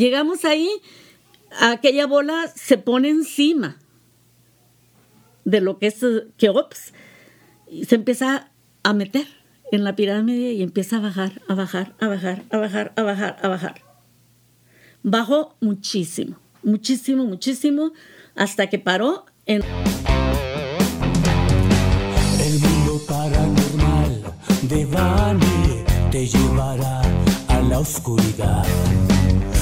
Llegamos ahí, aquella bola se pone encima de lo que es Keops y se empieza a meter en la pirámide y empieza a bajar, a bajar, a bajar, a bajar, a bajar, a bajar. Bajó muchísimo, muchísimo, muchísimo, hasta que paró en... El mundo paranormal de Bani te llevará a la oscuridad.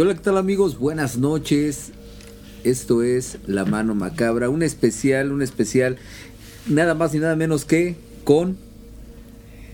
Hola, ¿qué tal amigos? Buenas noches. Esto es La Mano Macabra, un especial, un especial, nada más y nada menos que con...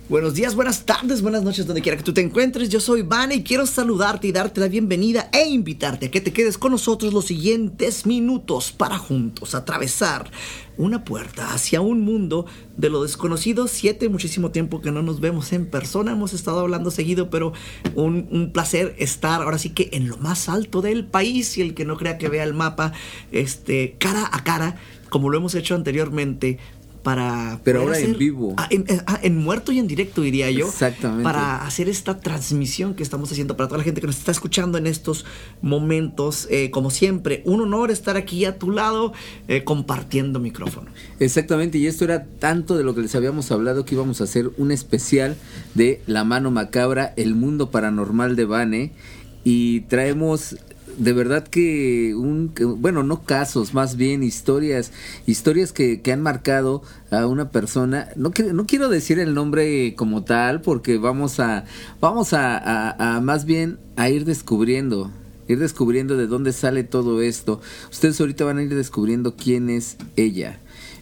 Buenos días, buenas tardes, buenas noches, donde quiera que tú te encuentres. Yo soy Vane y quiero saludarte y darte la bienvenida e invitarte a que te quedes con nosotros los siguientes minutos para juntos atravesar una puerta hacia un mundo de lo desconocido. Siete, muchísimo tiempo que no nos vemos en persona. Hemos estado hablando seguido, pero un, placer estar ahora sí que en lo más alto del país y el que no crea que vea el mapa, este, cara a cara, como lo hemos hecho anteriormente para Pero ahora en hacer- vivo. Ah, en, eh, ah, en muerto y en directo diría yo Exactamente. para hacer esta transmisión que estamos haciendo para toda la gente que nos está escuchando en estos momentos Eh, como siempre un honor estar aquí a tu lado eh, compartiendo micrófono Exactamente, y esto era tanto de lo que les habíamos hablado que íbamos a hacer un especial de La Mano Macabra, el mundo paranormal de Bane, y traemos de verdad que un bueno no casos más bien historias historias que, que han marcado a una persona. No no quiero decir el nombre como tal porque vamos a vamos a- a más bien a ir descubriendo ir descubriendo de dónde sale todo esto. Ustedes ahorita van a ir descubriendo quién es ella.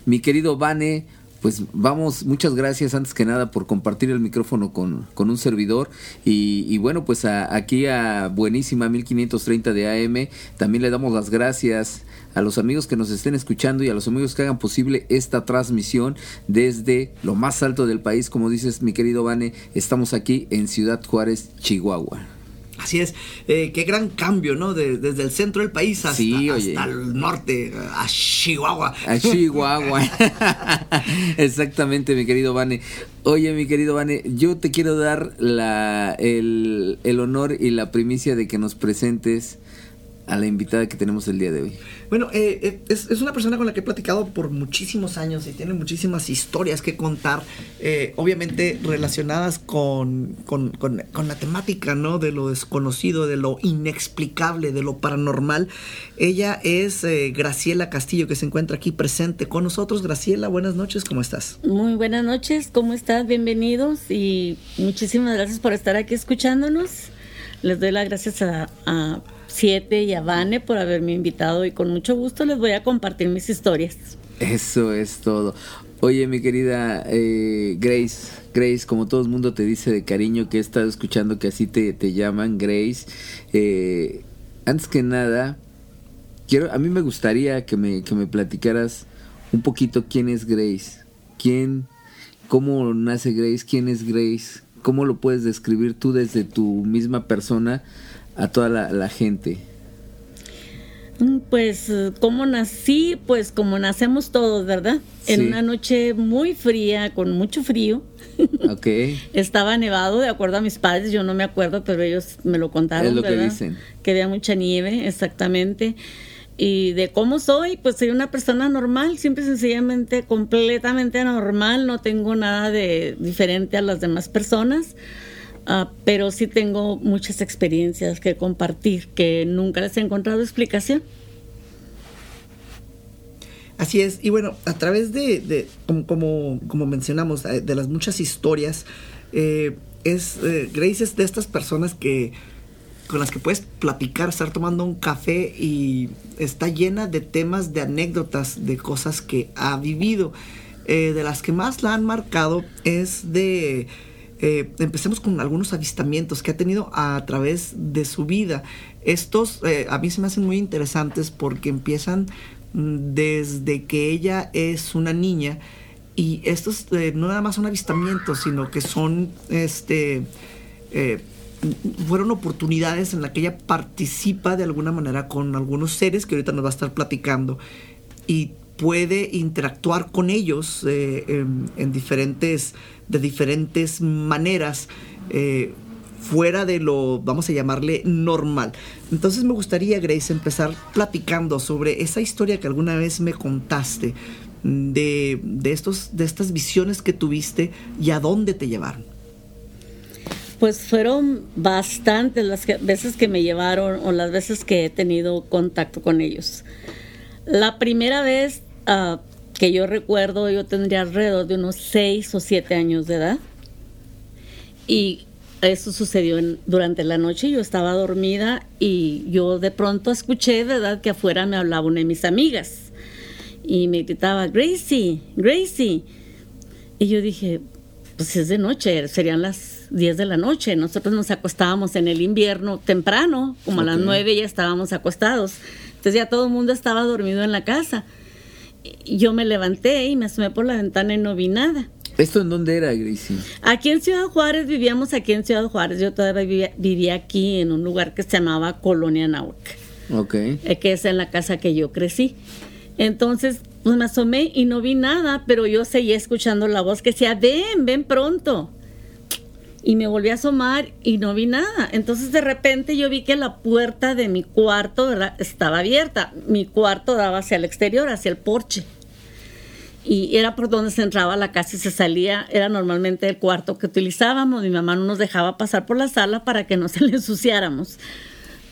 Mi querido Vane pues vamos, muchas gracias antes que nada por compartir el micrófono con, con un servidor y, y bueno, pues a- aquí a Buenísima 1530 de AM también le damos las gracias a los amigos que nos estén escuchando y a los amigos que hagan posible esta transmisión desde lo más alto del país, como dices mi querido Vane, estamos aquí en Ciudad Juárez, Chihuahua. Así es Eh, qué gran cambio no De- desde el centro del país hasta, Sí, oye. hasta el norte a Chihuahua A Chihuahua. Exactamente, mi querido Vane. Oye, mi querido Vane, yo te quiero dar la, el, el honor y la primicia de que nos presentes a la invitada que tenemos el día de hoy. Bueno, eh, eh, es, es una persona con la que he platicado por muchísimos años y tiene muchísimas historias que contar, eh, obviamente relacionadas con, con, con- con la temática, ¿no? De lo desconocido, de lo inexplicable, de lo paranormal. Ella es eh, Graciela Castillo, que se encuentra aquí presente con nosotros. Graciela, buenas noches, ¿cómo estás? Muy buenas noches, ¿cómo estás? Bienvenidos y muchísimas gracias por estar aquí escuchándonos. Les doy las gracias a, Siete y a Vane por haberme invitado y con mucho gusto les voy a compartir mis historias. Eso es todo. Oye, mi querida eh, Grace, Grace, como todo el mundo te dice de cariño que he estado escuchando que así te, te llaman, Grace. eh, antes que nada, quiero, a mí me gustaría que me, que me platicaras un poquito quién es Grace, quién, cómo nace Grace, quién es Grace, cómo lo puedes describir tú desde tu misma persona a toda la, la gente. Mm, Pues, ¿cómo nací? Pues como nacemos todos, ¿verdad? En una noche muy fría, con mucho frío. Ok, Estaba nevado, de acuerdo a mis padres, yo no me acuerdo, pero ellos me lo contaron. Es lo que dicen. Que había mucha nieve, exactamente. Y de cómo soy, pues soy una persona normal, siempre sencillamente completamente normal, no tengo nada de diferente a las demás personas, ah, pero sí tengo muchas experiencias que compartir que nunca les he encontrado explicación. Así es, y bueno, a través de, como, como mencionamos, eh, de las muchas historias, eh, es eh, Grace es de estas personas que con las que puedes platicar, estar tomando un café y está llena de temas, de anécdotas, de cosas que ha vivido. Eh, de las que más la han marcado es de eh, empecemos con algunos avistamientos que ha tenido a través de su vida. Estos eh, a mí se me hacen muy interesantes porque empiezan mm, desde que ella es una niña y estos no nada más son avistamientos, sino que son este fueron oportunidades en las que ella participa de alguna manera con algunos seres que ahorita nos va a estar platicando y puede interactuar con ellos eh, en, en diferentes de diferentes maneras eh, fuera de lo, vamos a llamarle, normal. Entonces me gustaría, Grace, empezar platicando sobre esa historia que alguna vez me contaste de, de, estos, de estas visiones que tuviste y a dónde te llevaron. Pues fueron bastantes las veces que me llevaron o las veces que he tenido contacto con ellos. La primera vez ah, que yo recuerdo, yo tendría alrededor de unos 6 o 7 años de edad. Y eso sucedió durante la noche. Yo estaba dormida y yo de pronto escuché, ¿verdad?, que afuera me hablaba una de mis amigas. Y me gritaba, Gracie, Gracie. Y yo dije, pues es de noche, serían las 10 de la noche. Nosotros nos acostábamos en el invierno temprano, como a las Ok. 9 ya estábamos acostados. Entonces ya todo el mundo estaba dormido en la casa. Yo me levanté y me asomé por la ventana y no vi nada. ¿Esto en dónde era, Gracie? Aquí en Ciudad Juárez vivíamos aquí en Ciudad Juárez. Yo todavía vivía, vivía aquí en un lugar que se llamaba Colonia Nahuac Ok. eh, que es en la casa que yo crecí. Entonces, pues me asomé y no vi nada, pero yo seguía escuchando la voz que decía, ven, ven pronto. Y me volví a asomar y no vi nada. Entonces de repente yo vi que la puerta de mi cuarto estaba abierta. Mi cuarto daba hacia el exterior, hacia el porche. Y era por donde se entraba la casa y se salía. Era normalmente el cuarto que utilizábamos. Mi mamá no nos dejaba pasar por la sala para que no se le ensuciáramos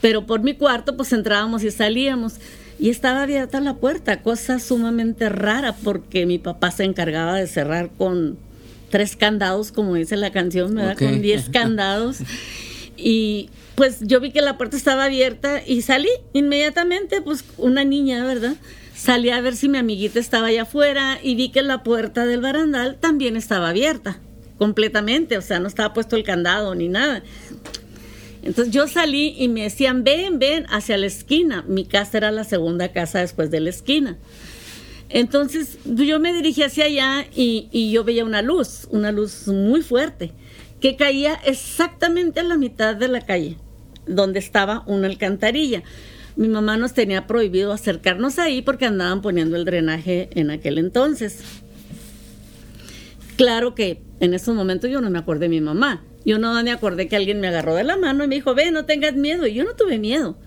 pero por mi cuarto pues entrábamos y salíamos y estaba abierta la puerta, cosa sumamente rara porque mi papá se encargaba de cerrar con tres candados, como dice la canción, ¿verdad? Ok. Con diez candados. Y pues yo vi que la puerta estaba abierta y salí inmediatamente, pues una niña, ¿verdad? Salí a ver si mi amiguita estaba allá afuera y vi que la puerta del barandal también estaba abierta, completamente, o sea, no estaba puesto el candado ni nada. Entonces yo salí y me decían, ven, ven, hacia la esquina. Mi casa era la segunda casa después de la esquina. Entonces yo me dirigí hacia allá y, yo veía una luz, una luz muy fuerte, que caía exactamente a la mitad de la calle, donde estaba una alcantarilla. Mi mamá nos tenía prohibido acercarnos ahí porque andaban poniendo el drenaje en aquel entonces. Claro que en esos momentos yo no me acordé de mi mamá. Yo no me acordé que alguien me agarró de la mano y me dijo, ve, no tengas miedo. Y yo no tuve miedo.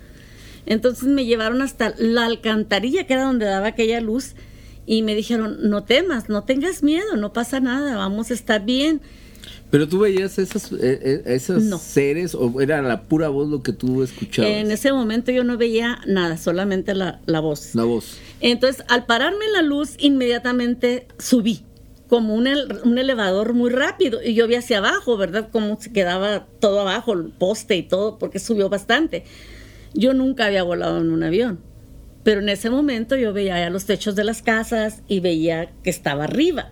Entonces me llevaron hasta la alcantarilla, que era donde daba aquella luz, y me dijeron, no temas, no tengas miedo, no pasa nada, vamos a estar bien. ¿Pero tú veías esas, eh, eh, esos No. seres o era la pura voz lo que tú escuchabas? En ese momento yo no veía nada, solamente la, la voz. La voz. Entonces, al pararme en la luz, inmediatamente subí, como un, un elevador muy rápido. Y yo vi hacia abajo, ¿verdad? Como se quedaba todo abajo, el poste y todo, porque subió bastante. Yo nunca había volado en un avión. Pero en ese momento yo veía ya los techos de las casas y veía que estaba arriba.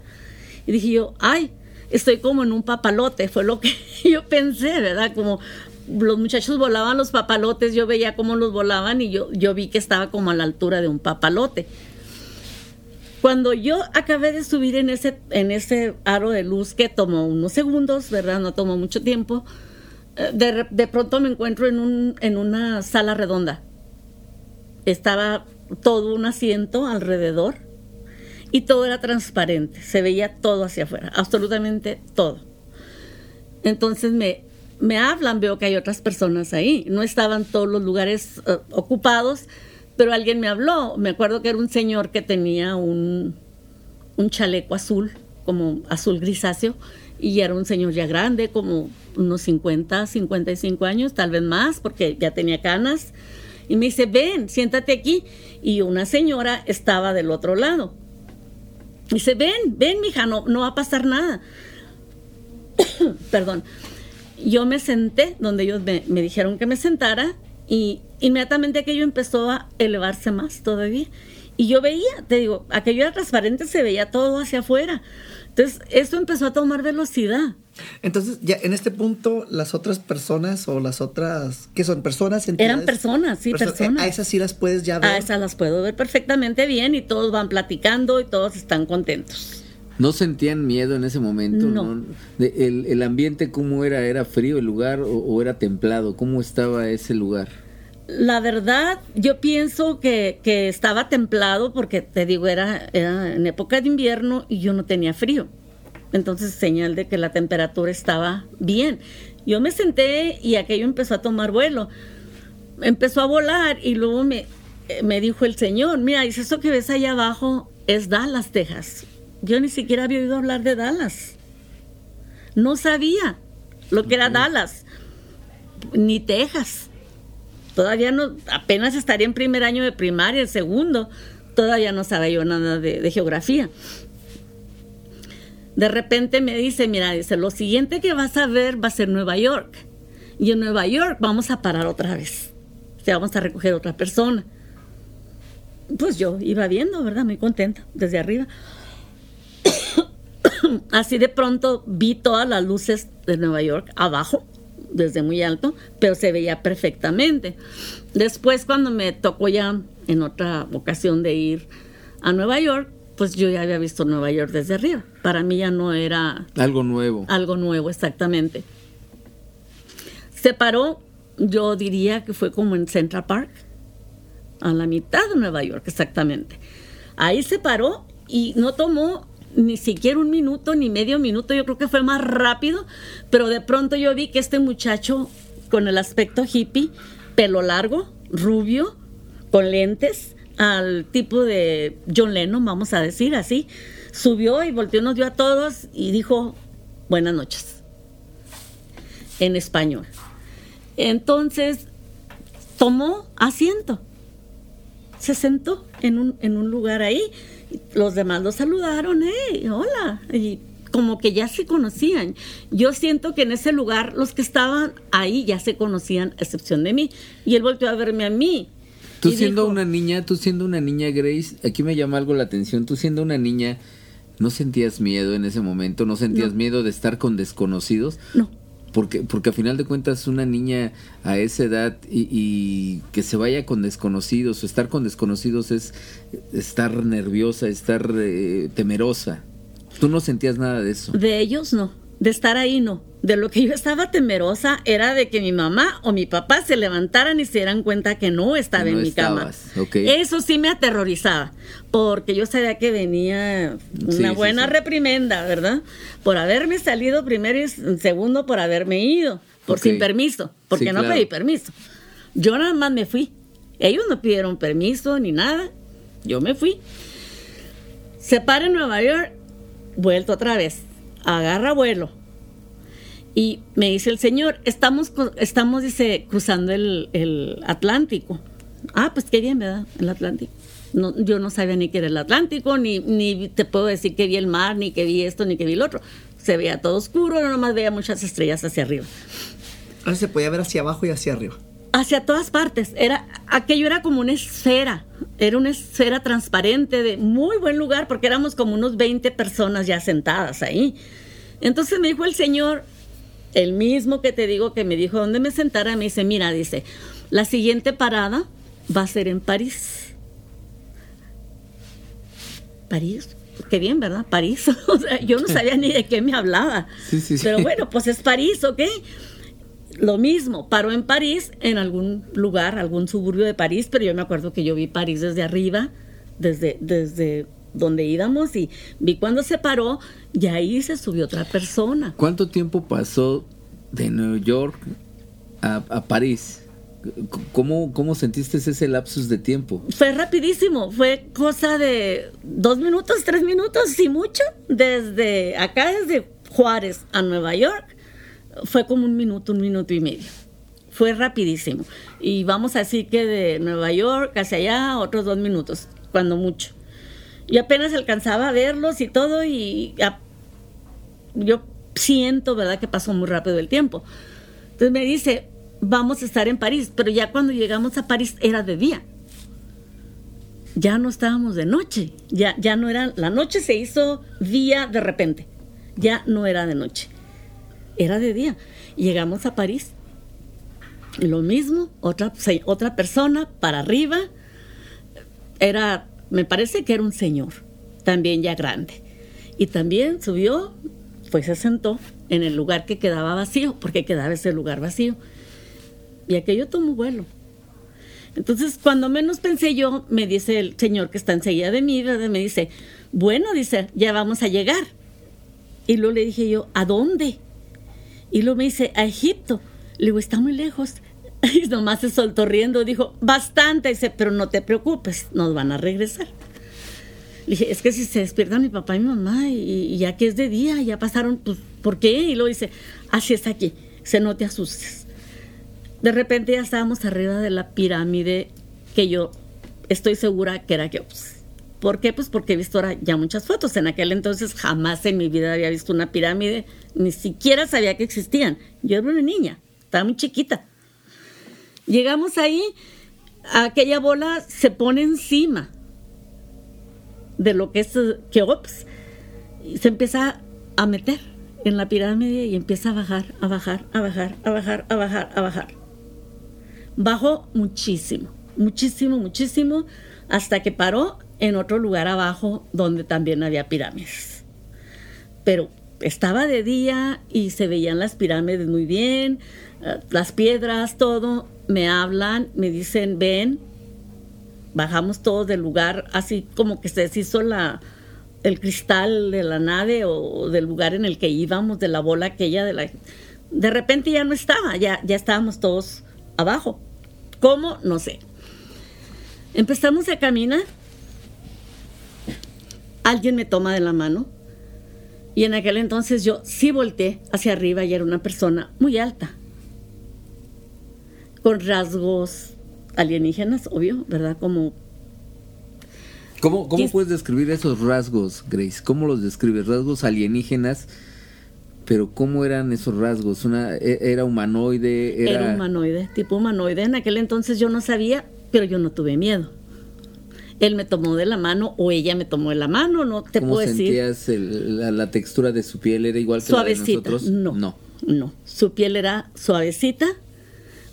Y dije yo, ay, estoy como en un papalote. Fue lo que yo pensé, ¿verdad? Como los muchachos volaban los papalotes, yo veía cómo los volaban y yo, yo vi que estaba como a la altura de un papalote. Cuando yo acabé de subir en ese, en ese aro de luz que tomó unos segundos, ¿verdad? No tomó mucho tiempo. eh, De, de pronto me encuentro en, un, en una sala redonda. Estaba todo un asiento alrededor y todo era transparente. Se veía todo hacia afuera, absolutamente todo. Entonces me, me hablan, veo que hay otras personas ahí. No estaban todos los lugares eh, ocupados, pero alguien me habló. Me acuerdo que era un señor que tenía un, un chaleco azul, como azul grisáceo, y era un señor ya grande, como unos 50, 55 años, tal vez más, porque ya tenía canas. Y me dice, ven, siéntate aquí. Y una señora estaba del otro lado. Dice, ven, ven, mija, no, no va a pasar nada. Perdón. Yo me senté donde ellos me, me dijeron que me sentara y inmediatamente aquello empezó a elevarse más todavía. Y yo veía, te digo, aquello era transparente, se veía todo hacia afuera. Entonces, esto empezó a tomar velocidad. Entonces, ya en este punto, las otras personas o las otras, ¿qué son? ¿Personas? entidades? Eran personas, sí, Perso- personas. A esas sí las puedes ya ver. A esas las puedo ver perfectamente bien y todos van platicando y todos están contentos. ¿No sentían miedo en ese momento? No. De- el, el ambiente cómo era? ¿Era frío el lugar o, o era templado? ¿Cómo estaba ese lugar? La verdad, yo pienso que, que estaba templado porque te digo, era, era en época de invierno y yo no tenía frío. Entonces, señal de que la temperatura estaba bien. Yo me senté y aquello empezó a tomar vuelo. Empezó a volar y luego me, eh, me dijo el señor, mira, dice, eso que ves allá abajo es Dallas, Texas. Yo ni siquiera había oído hablar de Dallas. No sabía lo que era Dallas, ni Texas. Todavía no, apenas estaría en primer año de primaria, el segundo, todavía no sabía yo nada de, geografía. De repente me dice, mira, dice, lo siguiente que vas a ver va a ser Nueva York. Y en Nueva York vamos a parar otra vez. O sea, vamos a recoger otra persona. Pues yo iba viendo, ¿verdad? Muy contenta, desde arriba. Así de pronto vi todas las luces de Nueva York abajo, desde muy alto, pero se veía perfectamente. Después, cuando me tocó ya en otra ocasión de ir a Nueva York, pues yo ya había visto Nueva York desde arriba. Para mí ya no era Algo nuevo. algo nuevo exactamente. Se paró, yo diría que fue como en Central Park, a la mitad de Nueva York exactamente. Ahí se paró y no tomó ni siquiera un minuto ni medio minuto, yo creo que fue más rápido, pero de pronto yo vi que este muchacho con el aspecto hippie, pelo largo, rubio, con lentes, al tipo de John Lennon, vamos a decir así, subió y volteó, nos dio a todos y dijo, buenas noches, en español. Entonces, tomó asiento, se sentó en un, en un lugar ahí, los demás lo saludaron, ¡eh! ¡Hola! Y como que ya se conocían. Yo siento que en ese lugar los que estaban ahí ya se conocían, a excepción de mí. Y él volteó a verme a mí. Tú siendo dijo, una niña, tú siendo una niña, Grace, aquí me llama algo la atención, tú siendo una niña, ¿no sentías miedo en ese momento? ¿No sentías No. miedo de estar con desconocidos? No, Porque, porque a final de cuentas una niña a esa edad y, y que se vaya con desconocidos o estar con desconocidos es estar nerviosa, estar eh, temerosa. Tú no sentías nada de eso. de ellos no, de estar ahí no. De lo que yo estaba temerosa era de que mi mamá o mi papá se levantaran y se dieran cuenta que no estaba no en mi estabas, cama. Eso sí me aterrorizaba, porque yo sabía que venía una Sí, buena sí. reprimenda, ¿verdad? Por haberme salido primero y segundo por haberme ido, por sin permiso, porque no claro. pedí permiso. Yo nada más me fui. Ellos no pidieron permiso ni nada. Yo me fui. Se para en Nueva York, vuelto otra vez. Agarra vuelo. Y me dice el señor, estamos, estamos dice, cruzando el, el Atlántico. Ah, pues qué bien, ¿verdad? El Atlántico. No, yo no sabía ni que era el Atlántico, ni, ni te puedo decir que vi el mar, ni que vi esto, ni que vi lo otro. Se veía todo oscuro, no nomás veía muchas estrellas hacia arriba. Ahora se podía ver hacia abajo y hacia arriba. Hacia todas partes. Era, aquello era como una esfera. Era una esfera transparente de muy buen lugar porque éramos como unos 20 personas ya sentadas ahí. Entonces me dijo el señor, el mismo que te digo que me dijo dónde me sentara, me dice, mira, dice, la siguiente parada va a ser en París. París. Qué bien, ¿verdad? París. O sea, yo no sabía ni de qué me hablaba. Sí, sí, sí. Pero bueno, pues es París, ¿ok? Lo mismo, paró en París, en algún lugar, algún suburbio de París, pero yo me acuerdo que yo vi París desde arriba, desde, desde donde íbamos, y vi cuando se paró, y ahí se subió otra persona. ¿Cuánto tiempo pasó de Nueva York a, a París? ¿Cómo, ¿Cómo sentiste ese lapsus de tiempo? Fue rapidísimo, fue cosa de dos minutos, tres minutos, si mucho, desde acá, desde Juárez a Nueva York, fue como un minuto, un minuto y medio. Fue rapidísimo. Y vamos a decir que de Nueva York hacia allá, otros dos minutos, cuando mucho. Y apenas alcanzaba a verlos y todo, y yo siento, ¿verdad?, que pasó muy rápido el tiempo. Entonces me dice, vamos a estar en París, pero ya cuando llegamos a París era de día. ya no estábamos de noche, ya, ya no era, la noche se hizo día de repente, ya no era de noche, era de día. Llegamos a París, lo mismo, otra, otra persona para arriba, era, me parece que era un señor, también ya grande, y también subió, pues se sentó en el lugar que quedaba vacío, porque quedaba ese lugar vacío, y aquello tomó vuelo. Entonces, cuando menos pensé yo, me dice el señor que está enseguida de mí, ¿verdad? me dice, bueno, dice, ya vamos a llegar. Y luego le dije yo, ¿a dónde? Y luego me dice, a Egipto. Le digo, está muy lejos. Y nomás se soltó riendo, dijo, bastante. Dice, pero no te preocupes, nos van a regresar. Le dije, es que si se despiertan mi papá y mi mamá, y, ya que es de día, ya pasaron, pues, ¿por qué? Y luego dice, así es aquí, se no te asustes. De repente ya estábamos arriba de la pirámide que yo estoy segura que era Keops. ¿Por qué? Pues porque he visto ahora ya muchas fotos. En aquel entonces jamás en mi vida había visto una pirámide, ni siquiera sabía que existían. Yo era una niña, estaba muy chiquita. Llegamos ahí, aquella bola se pone encima de lo que es eh, Keops y se empieza a meter en la pirámide y empieza a bajar, a bajar, a bajar, a bajar, a bajar, a bajar. Bajó muchísimo, muchísimo, muchísimo, hasta que paró en otro lugar abajo donde también había pirámides. Pero estaba de día y se veían las pirámides muy bien, eh, las piedras, todo. Me hablan, me dicen, ven, bajamos todos del lugar, así como que se deshizo la, el cristal de la nave o del lugar en el que íbamos, de la bola aquella, de la... De repente ya no estaba, ya, ya estábamos todos abajo. ¿Cómo? No sé. Empezamos a caminar. Alguien me toma de la mano. Y en aquel entonces yo sí volteé hacia arriba y era una persona muy alta. Con rasgos alienígenas, obvio, ¿verdad? Como ¿Cómo, cómo puedes describir esos rasgos, Grace? ¿Cómo los describes? Rasgos alienígenas, pero ¿cómo eran esos rasgos? Una, e- ¿Era humanoide? Era, Era, humanoide, tipo humanoide. En aquel entonces yo no sabía, pero yo no tuve miedo. Él me tomó de la mano o ella me tomó de la mano, no te ¿Cómo puedo decir. sentías el- la, la textura de su piel? ¿Era igual que la de Suavecita. nosotros? No, No. no. Su piel era suavecita,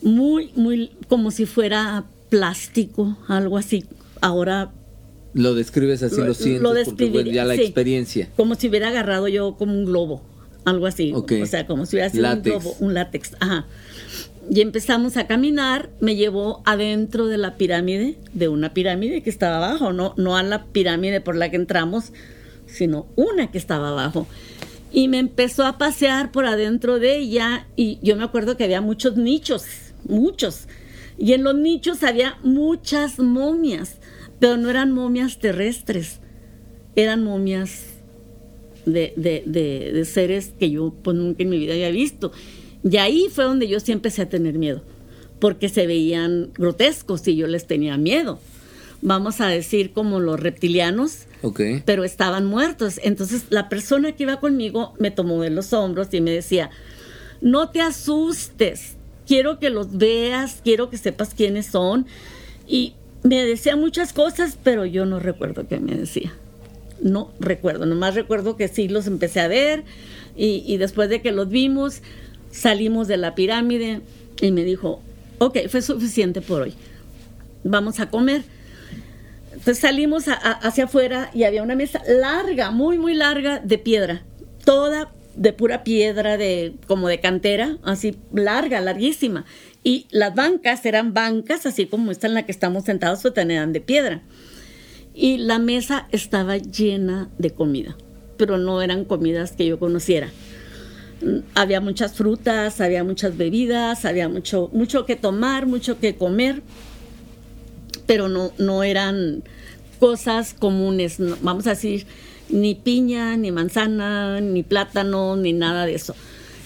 muy, muy, como si fuera plástico, algo así. Ahora, Lo describes así, lo, Lo- sientes, lo porque ya la sí. experiencia. como si hubiera agarrado yo como un globo, algo así. Ok. O sea, como si hubiera sido Látex. un globo, un látex. Ajá. Y empezamos a caminar, me llevó adentro de la pirámide, de una pirámide que estaba abajo, no, no a la pirámide por la que entramos, sino una que estaba abajo. Y me empezó a pasear por adentro de ella y yo me acuerdo que había muchos nichos, muchos. Y en los nichos había muchas momias, pero no eran momias terrestres, eran momias de, de- de- seres que yo pues, nunca en mi vida había visto. Y ahí fue donde yo sí empecé a tener miedo, porque se veían grotescos y yo les tenía miedo. Vamos a decir como los reptilianos, Ok. pero estaban muertos. Entonces la persona que iba conmigo me tomó de los hombros y me decía, no te asustes, quiero que los veas, quiero que sepas quiénes son. Y me decía muchas cosas, pero yo no recuerdo qué me decía. No recuerdo, nomás recuerdo que sí los empecé a ver y, y después de que los vimos, salimos de la pirámide y me dijo, ok, fue suficiente por hoy, vamos a comer. Entonces salimos hacia afuera y había una mesa larga, muy, muy larga de piedra, toda de pura piedra, de como de cantera, así larga, larguísima. Y las bancas eran bancas, así como esta en la que estamos sentados, pero eran de piedra. Y la mesa estaba llena de comida, pero no eran comidas que yo conociera. Había muchas frutas, había muchas bebidas, había mucho, mucho que tomar, mucho que comer pero no, no eran cosas comunes, no- vamos a decir, ni piña, ni manzana, ni plátano, ni nada de eso.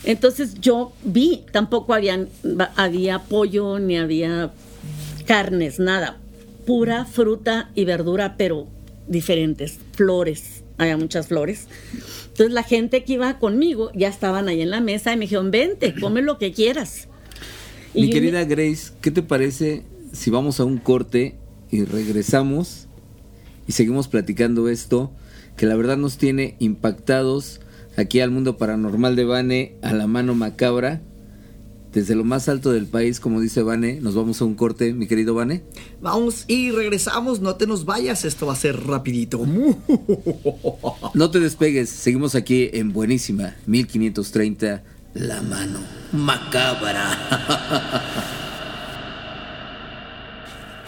Entonces yo vi, tampoco había, había pollo, ni había carnes, nada, pura fruta y verdura, pero diferentes, flores, había muchas flores. Entonces la gente que iba conmigo ya estaban ahí en la mesa y me dijeron, vente, come lo que quieras. Y Mi querida Grace, ¿qué te parece si vamos a un corte y regresamos y seguimos platicando esto que la verdad nos tiene impactados aquí al mundo paranormal de Bane, a la mano macabra. Desde lo más alto del país, como dice Vane, nos vamos a un corte, mi querido Vane. Vamos y regresamos, no te nos vayas, esto va a ser rapidito. No te despegues, seguimos aquí en Buenísima, 1530, La Mano Macabra.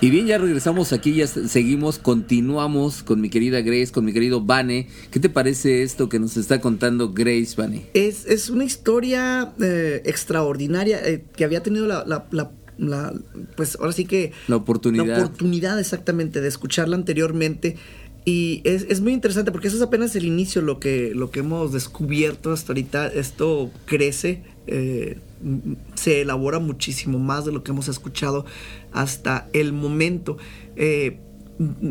Y bien, ya regresamos aquí, ya seguimos, continuamos con mi querida Grace, con mi querido Vane. ¿Qué te parece esto que nos está contando Grace, Vane? Es, es una historia eh, extraordinaria eh, que había tenido la, la- la- la- pues ahora sí que... La oportunidad. La oportunidad exactamente de escucharla anteriormente. Y es, es muy interesante porque eso es apenas el inicio, lo que, lo que hemos descubierto hasta ahorita. Esto crece, eh, se elabora muchísimo más de lo que hemos escuchado hasta el momento. Eh,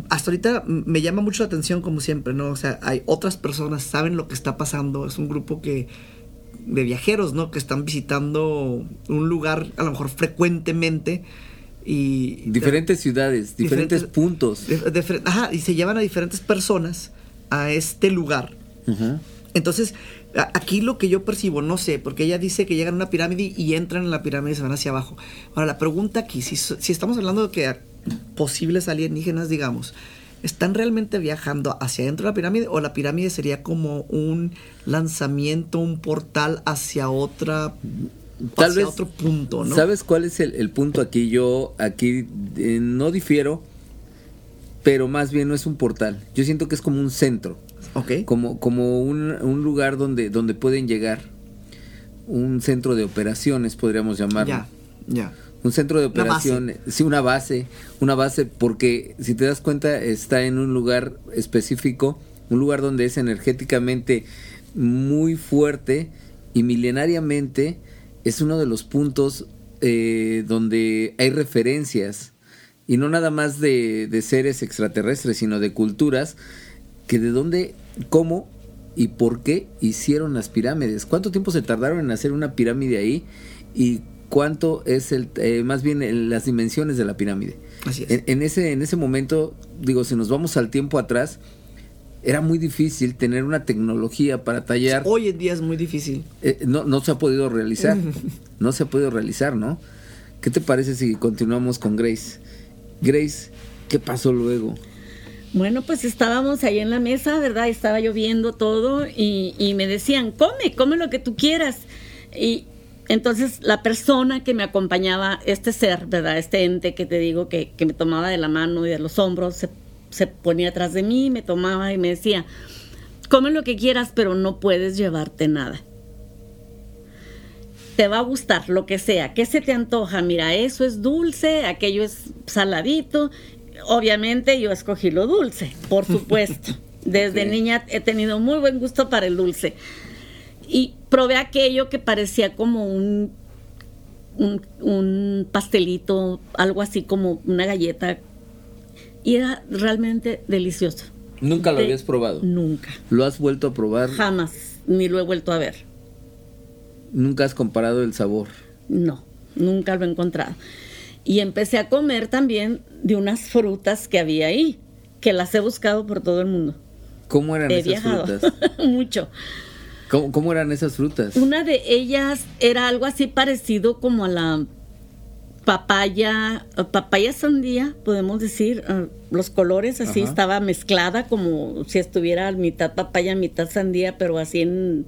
hasta ahorita me llama mucho la atención, como siempre, ¿no? O sea, hay otras personas, saben lo que está pasando. Es un grupo que de viajeros, ¿no? Que están visitando un lugar a lo mejor frecuentemente y Diferentes ciudades, diferentes, puntos. Ajá, y se llevan a diferentes personas a este lugar. Entonces, aquí lo que yo percibo, no sé, porque ella dice que llegan a una pirámide y entran en la pirámide y se van hacia abajo. Ahora, la pregunta aquí, si, si estamos hablando de que posibles alienígenas, digamos, ¿están realmente viajando hacia adentro de la pirámide o la pirámide sería como un lanzamiento, un portal hacia otra, Tal hacia vez- otro punto, ¿no? ¿Sabes cuál es el, el punto aquí? Yo aquí eh, no difiero, pero más bien no es un portal. Yo siento que es como un centro, Como, como un, un lugar donde, donde pueden llegar. Un centro de operaciones, podríamos llamarlo. Ya, ya. Un centro de operaciones, sí, una base, una base porque si te das cuenta está en un lugar específico, un lugar donde es energéticamente muy fuerte y milenariamente es uno de los puntos eh, donde hay referencias y no nada más de, de seres extraterrestres, sino de culturas que de dónde, cómo y por qué hicieron las pirámides. ¿Cuánto tiempo se tardaron en hacer una pirámide ahí? Y cuánto es el, eh, más bien el- las dimensiones de la pirámide. Así es. En, en ese, en ese momento, digo, si nos vamos al tiempo atrás, era muy difícil tener una tecnología para tallar. Hoy en día es muy difícil. Eh, no, no se ha podido realizar. no se ha podido realizar, ¿no? ¿Qué te parece si continuamos con Grace? Grace, ¿qué pasó luego? Bueno, pues estábamos ahí en la mesa, ¿verdad? Estaba lloviendo todo y, me decían, come, come lo que tú quieras. Y entonces la persona que me acompañaba, este ser, ¿verdad? Este ente que te digo que, que me tomaba de la mano y de los hombros, se, se ponía atrás de mí, me tomaba y me decía, come lo que quieras, pero no puedes llevarte nada. Te va a gustar lo que sea. ¿Qué se te antoja? Mira, eso es dulce, aquello es saladito. Obviamente yo escogí lo dulce, por supuesto. Desde niña he tenido muy buen gusto para el dulce. Y probé aquello que parecía como un, un, un pastelito, algo así como una galleta. Y era realmente delicioso. Nunca lo De- habías probado. Nunca. ¿Lo has vuelto a probar? Jamás. Ni lo he vuelto a ver. Nunca has comparado el sabor. No, nunca lo he encontrado. Y empecé a comer también de unas frutas que había ahí, que las he buscado por todo el mundo. ¿Cómo eran He esas viajado frutas? mucho. ¿Cómo, cómo eran esas frutas? Una de ellas era algo así parecido como a la papaya, papaya sandía, podemos decir, eh, los colores así Ajá. estaba mezclada como si estuviera mitad papaya, mitad sandía, pero así en,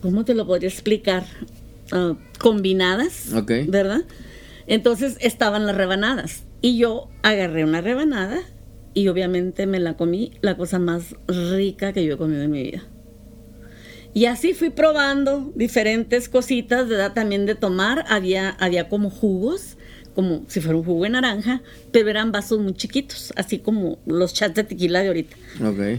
¿cómo te lo podría explicar? Ah, combinadas. ¿verdad? Entonces estaban las rebanadas y yo agarré una rebanada y obviamente me la comí, la cosa más rica que yo he comido en mi vida. Y así fui probando diferentes cositas, ¿verdad? También de tomar. Había, había como jugos, como si fuera un jugo de naranja, pero eran vasos muy chiquitos, así como los chats de tequila de ahorita.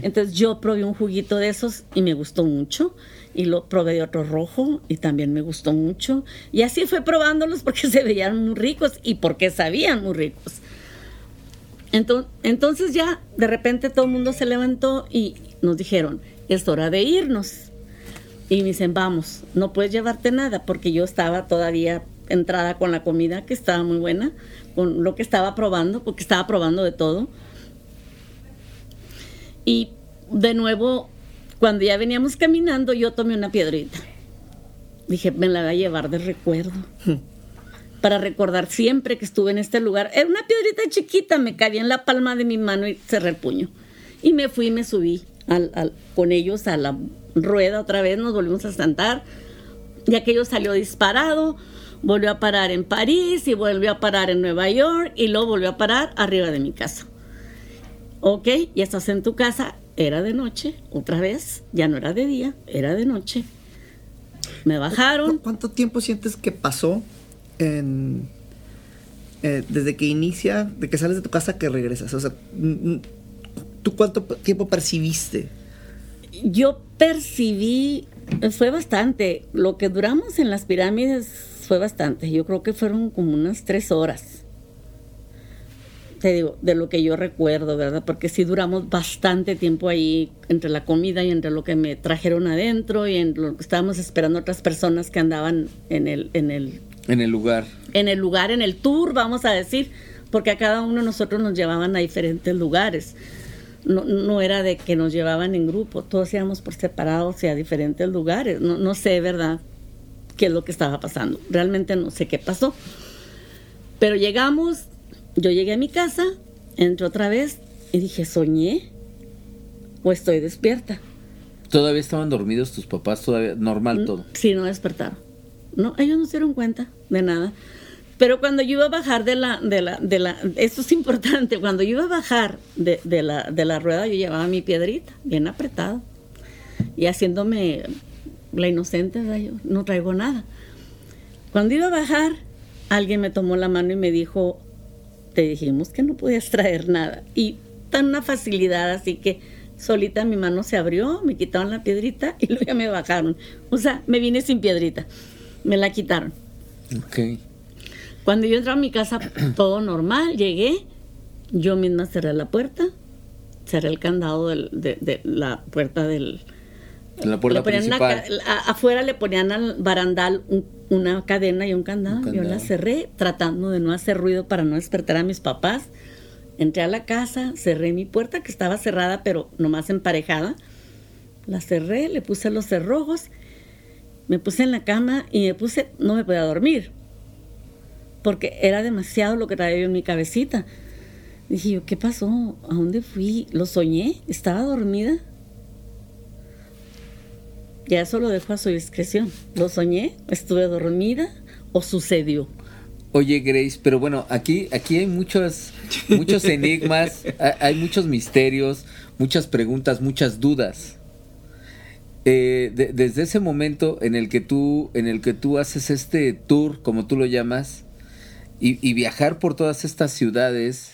Entonces yo probé un juguito de esos y me gustó mucho. Y lo probé otro rojo y también me gustó mucho. Y así fue probándolos porque se veían muy ricos y porque sabían muy ricos. Entonces, entonces ya de repente todo el mundo se levantó y nos dijeron, es hora de irnos. Y me dicen, vamos, no puedes llevarte nada porque yo estaba todavía entrada con la comida que estaba muy buena, con lo que estaba probando, porque estaba probando de todo. Y de nuevo, cuando ya veníamos caminando, yo tomé una piedrita. Dije, me la voy a llevar de recuerdo. Para recordar siempre que estuve en este lugar. Era una piedrita chiquita, me cabía en la palma de mi mano y cerré el puño. Y me fui y me subí al- al- con ellos a la rueda otra vez, nos volvimos a sentar. Y aquello salió disparado, volvió a parar en París y volvió a parar en Nueva York y luego volvió a parar arriba de mi casa. Ok, ya estás en tu casa, era de noche, otra vez, ya no era de día, era de noche. Me bajaron, ¿Cu- ¿Cuánto tiempo sientes que pasó en, eh, desde que inicia, de que sales de tu casa que regresas? O sea, ¿tú cuánto tiempo percibiste? yo percibí, fue bastante, lo que duramos en las pirámides fue bastante, yo creo que fueron como unas tres horas. Te digo, de lo que yo recuerdo, ¿verdad? Porque sí duramos bastante tiempo ahí entre la comida y entre lo que me trajeron adentro y en lo que estábamos esperando otras personas que andaban en el, en el En el lugar. en el lugar, en el tour, vamos a decir, porque a cada uno de nosotros nos llevaban a diferentes lugares. No, no era de que nos llevaban en grupo, todos íbamos por separados y a diferentes lugares. No, no sé, ¿verdad?, qué es lo que estaba pasando. Realmente no sé qué pasó. Pero llegamos, yo llegué a mi casa, entré otra vez y dije, ¿soñé? ¿O estoy despierta? Todavía estaban dormidos tus papás, todavía normal todo. Sí, no despertaron. No, ellos no se dieron cuenta de nada. Pero cuando yo iba a bajar de la, de la, de la, esto es importante, cuando yo iba a bajar de, de la, de la rueda, yo llevaba mi piedrita, bien apretada. Y haciéndome la inocente, ¿verdad? yo no traigo nada. Cuando iba a bajar, alguien me tomó la mano y me dijo, te dijimos que no podías traer nada. Y tan una facilidad, así que solita mi mano se abrió, me quitaron la piedrita y luego ya me bajaron. O sea, me vine sin piedrita, me la quitaron. Ok. Cuando yo entré a mi casa, todo normal, llegué, yo misma cerré la puerta, cerré el candado del- de, de la puerta del... En la puerta le ponían una principal. a- afuera le ponían al barandal un- una cadena y un candado. Un Yo la candado. cerré tratando de no hacer ruido para no despertar a mis papás. Entré a la casa, cerré mi puerta que estaba cerrada pero nomás emparejada. La cerré, le puse los cerrojos, me puse en la cama y me puse, no me podía dormir porque era demasiado lo que traía yo en mi cabecita. Dije yo, ¿qué pasó? ¿A dónde fui? ¿Lo soñé? ¿Estaba dormida? Ya eso lo dejo a su discreción. ¿Lo soñé? ¿Estuve dormida? ¿O sucedió? Oye, Grace, pero bueno, aquí, aquí hay muchos, muchos enigmas, ha- hay muchos misterios, muchas preguntas, muchas dudas. Eh, de- desde ese momento en el que tú, en el que tú haces este tour, como tú lo llamas, y, y viajar por todas estas ciudades,